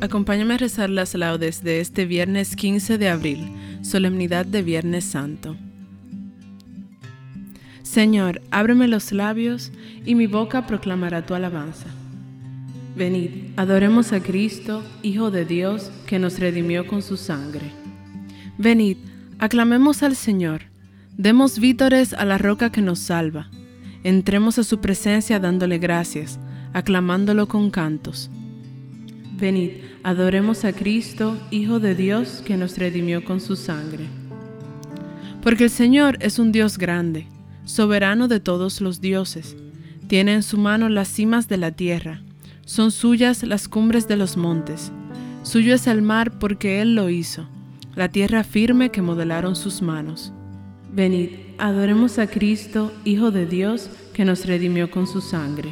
Acompáñame a rezar las laudes de este viernes 15 de abril, solemnidad de Viernes Santo. Señor, ábreme los labios y mi boca proclamará tu alabanza. Venid, adoremos a Cristo, Hijo de Dios, que nos redimió con su sangre. Venid, aclamemos al Señor, demos vítores a la roca que nos salva. Entremos a su presencia dándole gracias, aclamándolo con cantos. Venid, adoremos a Cristo, Hijo de Dios, que nos redimió con su sangre. Porque el Señor es un Dios grande, soberano de todos los dioses. Tiene en su mano las cimas de la tierra, son suyas las cumbres de los montes. Suyo es el mar porque Él lo hizo, la tierra firme que modelaron sus manos. Venid, adoremos a Cristo, Hijo de Dios, que nos redimió con su sangre.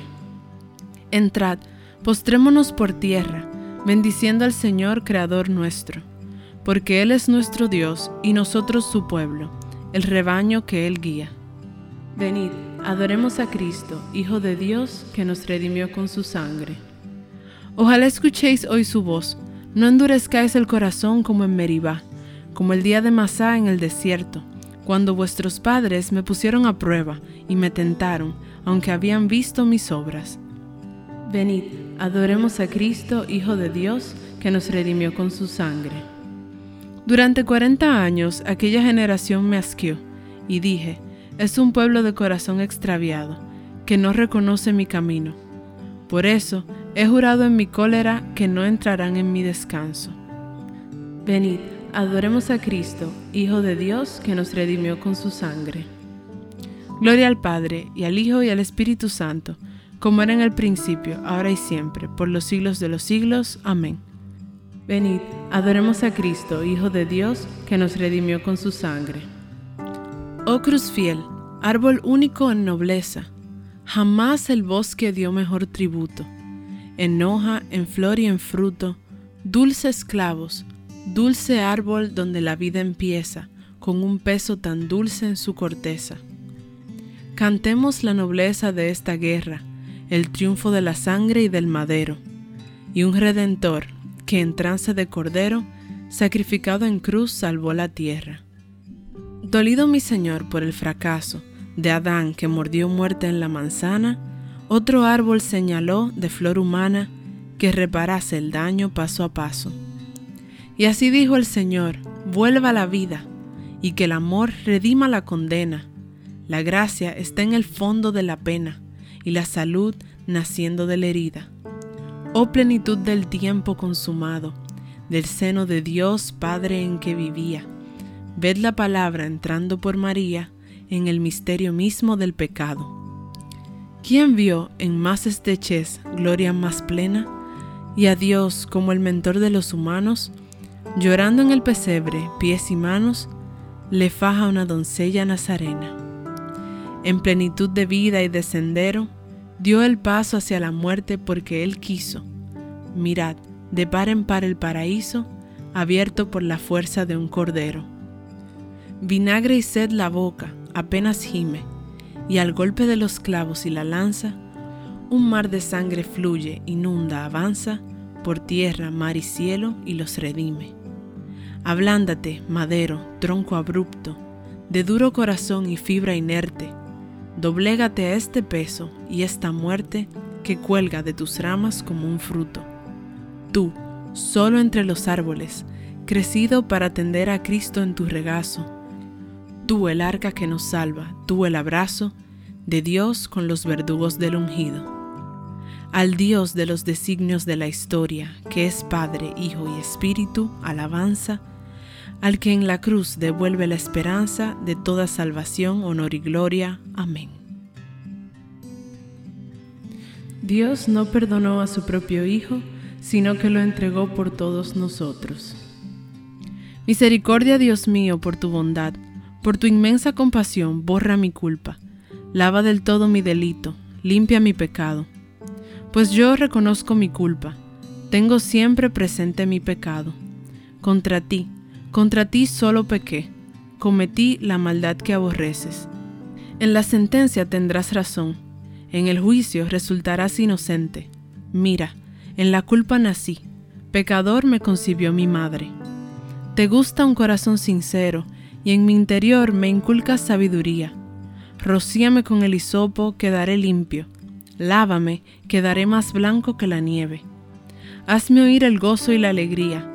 Entrad, postrémonos por tierra, bendiciendo al Señor Creador nuestro, porque Él es nuestro Dios y nosotros su pueblo, el rebaño que Él guía. Venid, adoremos a Cristo, Hijo de Dios, que nos redimió con su sangre. Ojalá escuchéis hoy su voz, no endurezcáis el corazón como en Meribá, como el día de Masá en el desierto, cuando vuestros padres me pusieron a prueba y me tentaron, aunque habían visto mis obras. Venid, adoremos a Cristo, Hijo de Dios, que nos redimió con su sangre. Durante cuarenta años aquella generación me asqueó, y dije, es un pueblo de corazón extraviado, que no reconoce mi camino. Por eso he jurado en mi cólera que no entrarán en mi descanso. Venid, adoremos a Cristo, Hijo de Dios, que nos redimió con su sangre. Gloria al Padre, y al Hijo, y al Espíritu Santo, como era en el principio, ahora y siempre, por los siglos de los siglos. Amén. Venid, adoremos a Cristo, Hijo de Dios, que nos redimió con su sangre. Oh cruz fiel, árbol único en nobleza, jamás el bosque dio mejor tributo. En hoja, en flor y en fruto, dulces clavos, dulce árbol donde la vida empieza, con un peso tan dulce en su corteza. Cantemos la nobleza de esta guerra, el triunfo de la sangre y del madero, y un redentor que en trance de cordero, sacrificado en cruz, salvó la tierra. Dolido mi Señor por el fracaso de Adán que mordió muerte en la manzana, otro árbol señaló de flor humana que reparase el daño paso a paso. Y así dijo el Señor, vuelva la vida, y que el amor redima la condena. La gracia está en el fondo de la pena y la salud naciendo de la herida. Oh plenitud del tiempo consumado, del seno de Dios Padre en que vivía. Ved la palabra entrando por María en el misterio mismo del pecado. ¿Quién vio en más estrechez gloria más plena? Y a Dios como el mentor de los humanos, llorando en el pesebre, pies y manos, le faja una doncella nazarena. En plenitud de vida y de sendero, dio el paso hacia la muerte porque Él quiso. Mirad, de par en par el paraíso, abierto por la fuerza de un cordero. Vinagre y sed la boca, apenas gime, y al golpe de los clavos y la lanza, un mar de sangre fluye, inunda, avanza, por tierra, mar y cielo, y los redime. Ablándate, madero, tronco abrupto, de duro corazón y fibra inerte, doblégate a este peso y esta muerte que cuelga de tus ramas como un fruto. Tú, solo entre los árboles, crecido para atender a Cristo en tu regazo, tú el arca que nos salva, tú el abrazo de Dios con los verdugos del ungido. Al Dios de los designios de la historia, que es Padre, Hijo y Espíritu, alabanza, al que en la cruz devuelve la esperanza de toda salvación, honor y gloria. Amén. Dios no perdonó a su propio Hijo, sino que lo entregó por todos nosotros. Misericordia, Dios mío, por tu bondad, por tu inmensa compasión, borra mi culpa, lava del todo mi delito, limpia mi pecado. Pues yo reconozco mi culpa, tengo siempre presente mi pecado. Contra ti, contra ti solo pequé, cometí la maldad que aborreces. En la sentencia tendrás razón, en el juicio resultarás inocente. Mira, en la culpa nací, pecador me concibió mi madre. Te gusta un corazón sincero, y en mi interior me inculcas sabiduría. Rocíame con el hisopo, quedaré limpio. Lávame, quedaré más blanco que la nieve. Hazme oír el gozo y la alegría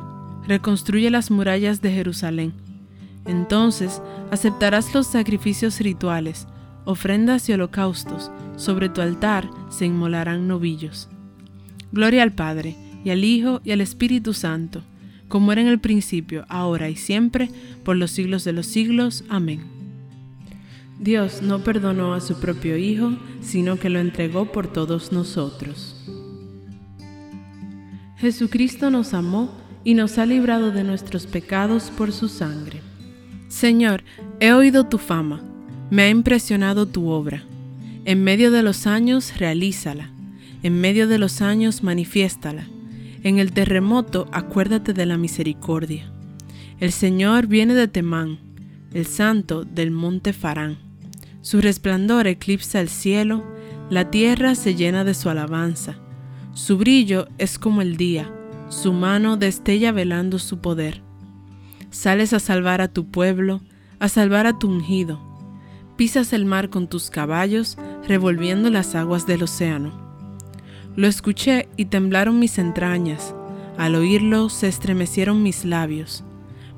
reconstruye las murallas de Jerusalén. Entonces aceptarás los sacrificios rituales, ofrendas y holocaustos, sobre tu altar se inmolarán novillos. Gloria al Padre, y al Hijo, y al Espíritu Santo, como era en el principio, ahora y siempre, por los siglos de los siglos. Amén. Dios no perdonó a su propio Hijo, sino que lo entregó por todos nosotros. Jesucristo nos amó y nos ha librado de nuestros pecados por su sangre. Señor, he oído tu fama, me ha impresionado tu obra. En medio de los años, realízala. En medio de los años, manifiéstala. En el terremoto, acuérdate de la misericordia. El Señor viene de Temán, el santo del monte Farán. Su resplandor eclipsa el cielo, la tierra se llena de su alabanza. Su brillo es como el día su mano destella velando su poder. Sales a salvar a tu pueblo, a salvar a tu ungido. Pisas el mar con tus caballos, revolviendo las aguas del océano. Lo escuché y temblaron mis entrañas. Al oírlo se estremecieron mis labios.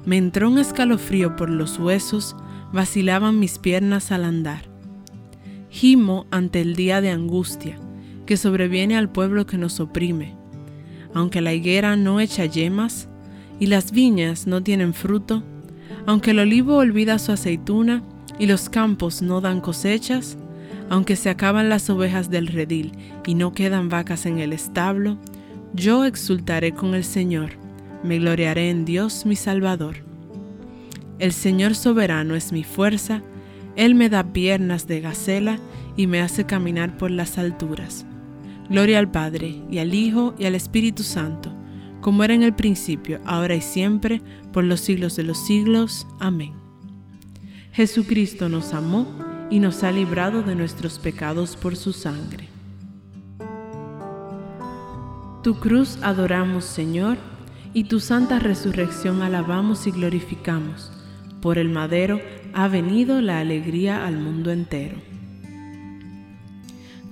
Me entró un escalofrío por los huesos, vacilaban mis piernas al andar. Gimo ante el día de angustia que sobreviene al pueblo que nos oprime aunque la higuera no echa yemas y las viñas no tienen fruto, aunque el olivo olvida su aceituna y los campos no dan cosechas, aunque se acaban las ovejas del redil y no quedan vacas en el establo, yo exultaré con el Señor, me gloriaré en Dios mi Salvador. El Señor soberano es mi fuerza, Él me da piernas de gacela y me hace caminar por las alturas. Gloria al Padre, y al Hijo, y al Espíritu Santo, como era en el principio, ahora y siempre, por los siglos de los siglos. Amén. Jesucristo nos amó y nos ha librado de nuestros pecados por su sangre. Tu cruz adoramos, Señor, y tu santa resurrección alabamos y glorificamos. Por el madero ha venido la alegría al mundo entero.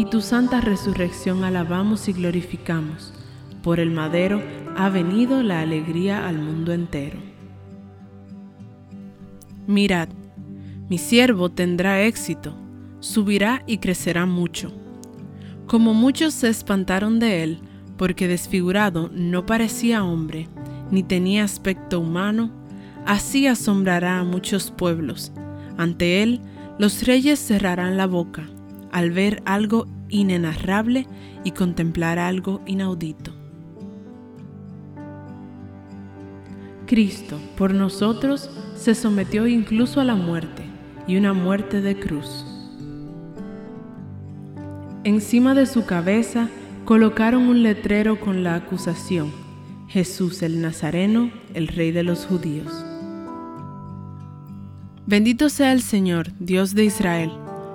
y tu santa resurrección alabamos y glorificamos. Por el madero ha venido la alegría al mundo entero. Mirad, mi siervo tendrá éxito, subirá y crecerá mucho. Como muchos se espantaron de él, porque desfigurado no parecía hombre, ni tenía aspecto humano, así asombrará a muchos pueblos. Ante él los reyes cerrarán la boca al ver algo inenarrable y contemplar algo inaudito. Cristo, por nosotros, se sometió incluso a la muerte, y una muerte de cruz. Encima de su cabeza colocaron un letrero con la acusación, Jesús el Nazareno, el Rey de los Judíos. Bendito sea el Señor, Dios de Israel,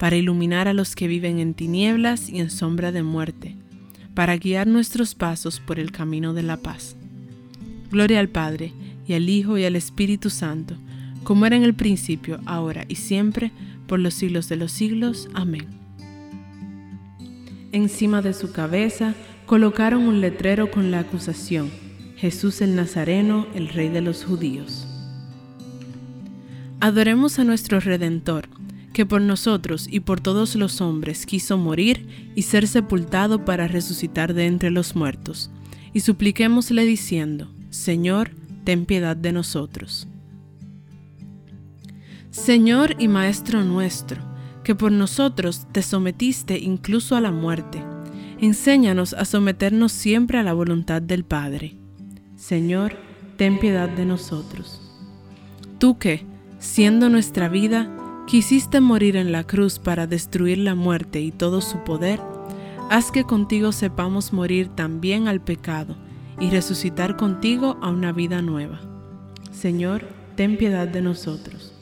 para iluminar a los que viven en tinieblas y en sombra de muerte, para guiar nuestros pasos por el camino de la paz. Gloria al Padre, y al Hijo, y al Espíritu Santo, como era en el principio, ahora y siempre, por los siglos de los siglos. Amén. Encima de su cabeza colocaron un letrero con la acusación, Jesús el Nazareno, el Rey de los Judíos. Adoremos a nuestro Redentor, que por nosotros y por todos los hombres quiso morir y ser sepultado para resucitar de entre los muertos, y supliquémosle diciendo, Señor, ten piedad de nosotros. Señor y Maestro nuestro, que por nosotros te sometiste incluso a la muerte. Enséñanos a someternos siempre a la voluntad del Padre. Señor, ten piedad de nosotros. Tú que, siendo nuestra vida, quisiste morir en la cruz para destruir la muerte y todo su poder, haz que contigo sepamos morir también al pecado y resucitar contigo a una vida nueva. Señor, ten piedad de nosotros.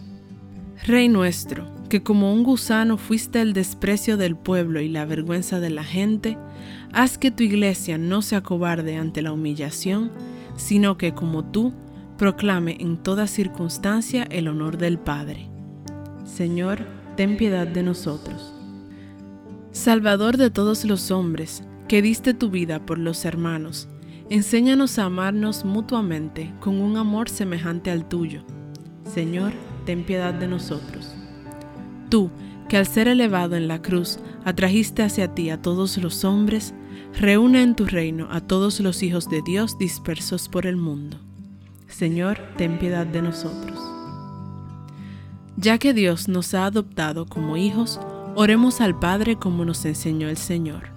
Rey nuestro, que como un gusano fuiste el desprecio del pueblo y la vergüenza de la gente, haz que tu iglesia no se acobarde ante la humillación, sino que como tú, proclame en toda circunstancia el honor del Padre. Señor, ten piedad de nosotros. Salvador de todos los hombres, que diste tu vida por los hermanos, enséñanos a amarnos mutuamente con un amor semejante al tuyo. Señor, ten piedad de nosotros. Tú, que al ser elevado en la cruz atrajiste hacia ti a todos los hombres, reúne en tu reino a todos los hijos de Dios dispersos por el mundo. Señor, ten piedad de nosotros. Ya que Dios nos ha adoptado como hijos, oremos al Padre como nos enseñó el Señor.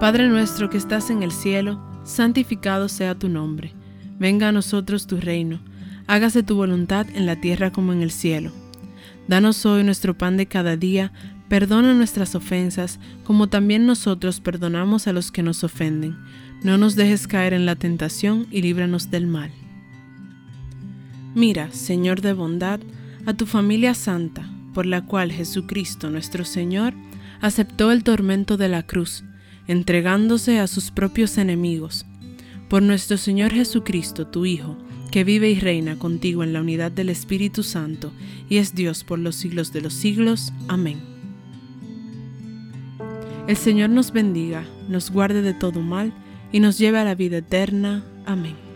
Padre nuestro que estás en el cielo, santificado sea tu nombre. Venga a nosotros tu reino. Hágase tu voluntad en la tierra como en el cielo. Danos hoy nuestro pan de cada día. Perdona nuestras ofensas, como también nosotros perdonamos a los que nos ofenden. No nos dejes caer en la tentación y líbranos del mal. Mira, Señor de bondad, a tu familia santa, por la cual Jesucristo nuestro Señor aceptó el tormento de la cruz, entregándose a sus propios enemigos. Por nuestro Señor Jesucristo, tu Hijo, que vive y reina contigo en la unidad del Espíritu Santo, y es Dios por los siglos de los siglos. Amén. El Señor nos bendiga, nos guarde de todo mal, y nos lleve a la vida eterna. Amén.